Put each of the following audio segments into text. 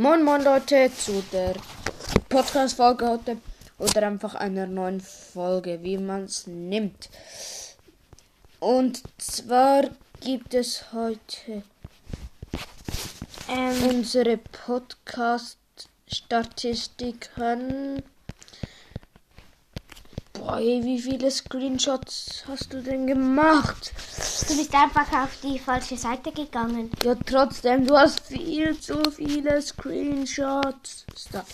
Moin Moin Leute zu der Podcast-Folge heute oder einfach einer neuen Folge, wie man es nimmt. Und zwar gibt es heute Ähm, unsere Podcast-Statistiken. Boah, wie viele Screenshots hast du denn gemacht? Du bist einfach auf die falsche Seite gegangen. Ja, trotzdem, du hast viel zu viele Screenshots. Stop.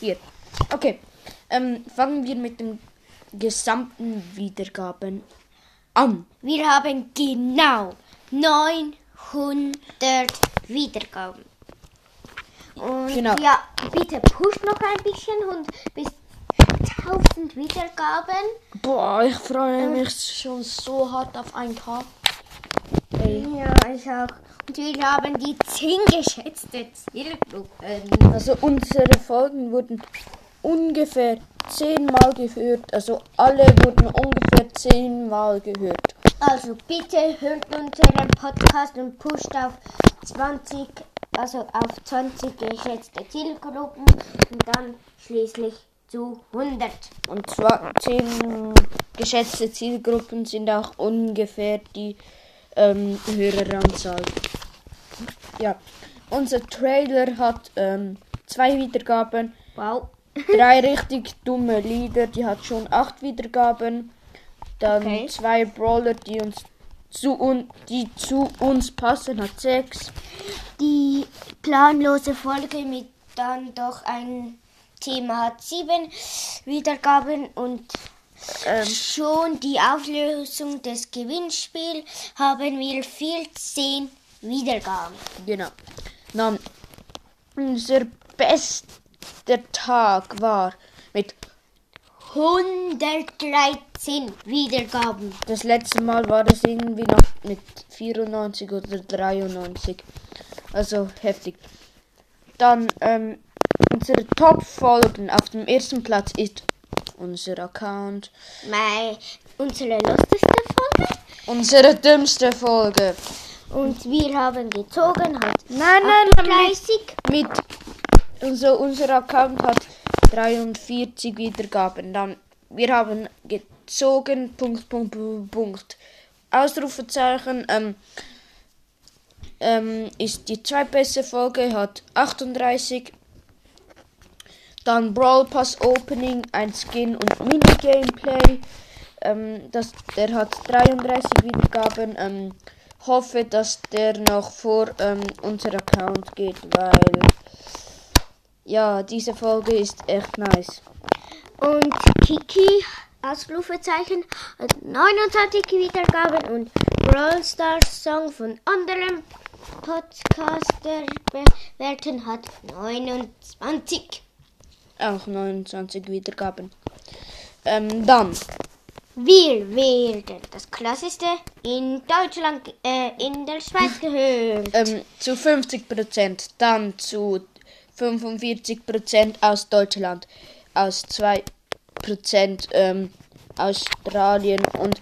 Hier. Okay. Ähm, fangen wir mit den gesamten Wiedergaben an. Wir haben genau 900 Wiedergaben. Und Genau. ja, bitte push noch ein bisschen und bis 1000 Wiedergaben. Boah, ich freue mich schon so hart auf 1K. Ey. Ja, ich auch. Und wir haben die 10 geschätzte Zielgruppen. Also unsere Folgen wurden ungefähr zehnmal gehört. Also alle wurden ungefähr zehnmal gehört. Also bitte hört unseren Podcast und pusht auf 20, also auf 20 geschätzte Zielgruppen und dann schließlich zu 100. Und zwar zehn geschätzte Zielgruppen sind auch ungefähr die ähm, Höreranzahl. Ja, unser Trailer hat ähm, zwei Wiedergaben, Wow. drei richtig dumme Lieder, die hat schon acht Wiedergaben. Dann Okay. zwei Brawler, die uns zu, un die zu uns passen, hat sechs. Die planlose Folge mit dann doch ein Thema hat sieben Wiedergaben und Ähm, schon die Auflösung des Gewinnspiels haben wir 14 Wiedergaben. Genau. Dann unser bester Tag war mit 113 Wiedergaben. Das letzte Mal war es irgendwie noch mit 94 oder 93. Also heftig. Dann ähm, unsere Top-Folgen auf dem ersten Platz ist unser Account. Mei, unsere lustigste Folge. Unsere dümmste Folge. Und wir haben gezogen, hat Nein, nein, nein. 30. Mit, mit unser, unser Account hat 43 Wiedergaben. Dann wir haben gezogen. Punkt, Punkt, Punkt, Punkt. Ausrufezeichen. Ähm, ähm, ist die zweitbeste Folge, hat 38. Dann Brawl Pass Opening, ein Skin und Mini-Gameplay. Ähm, das, der hat 33 Wiedergaben. Ähm, hoffe, dass der noch vor ähm, unser Account geht, weil ja, diese Folge ist echt nice. Und Kiki, Ausrufezeichen, hat 29 Wiedergaben und Brawl Stars Song von anderen Podcaster bewerten hat 29. Auch 29 Wiedergaben. Ähm, dann Wir werden das klassischste in Deutschland, äh, in der Schweiz gehört. ähm, zu 50%, dann zu 45% aus Deutschland, aus 2% ähm, Australien und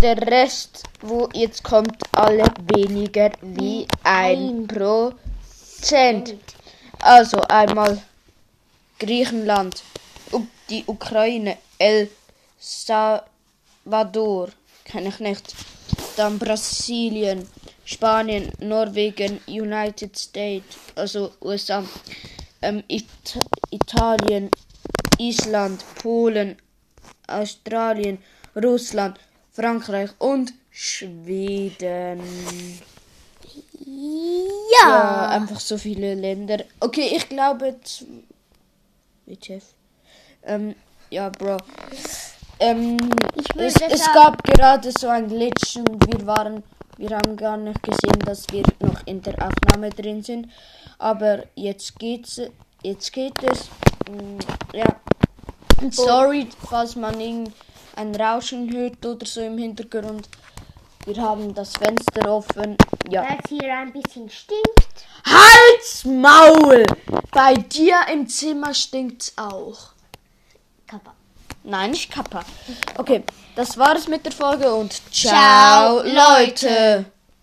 der Rest, wo jetzt kommt, alle weniger wie ein Prozent. Also einmal Griechenland, die Ukraine, El Salvador, kenne ich nicht. Dann Brasilien, Spanien, Norwegen, United States, also USA, ähm, It Italien, Island, Polen, Australien, Russland, Frankreich und Schweden. Ja, Ja. einfach so viele Länder. Okay, ich glaube. Chef? Ähm, ja, Bro. Ähm, es, es gab gerade so ein Glitch und wir waren. Wir haben gar nicht gesehen, dass wir noch in der Aufnahme drin sind. Aber jetzt geht's. Jetzt geht es. Mm, Ja. Sorry, falls man irgendein Rauschen hört oder so im Hintergrund. Wir haben das Fenster offen. Ja. Weil es hier ein bisschen stinkt. Halt's Maul! Bei dir im Zimmer stinkt's auch. Kappa. Nein, nicht Kappa. Okay, das war's mit der Folge und Ciao, ciao Leute.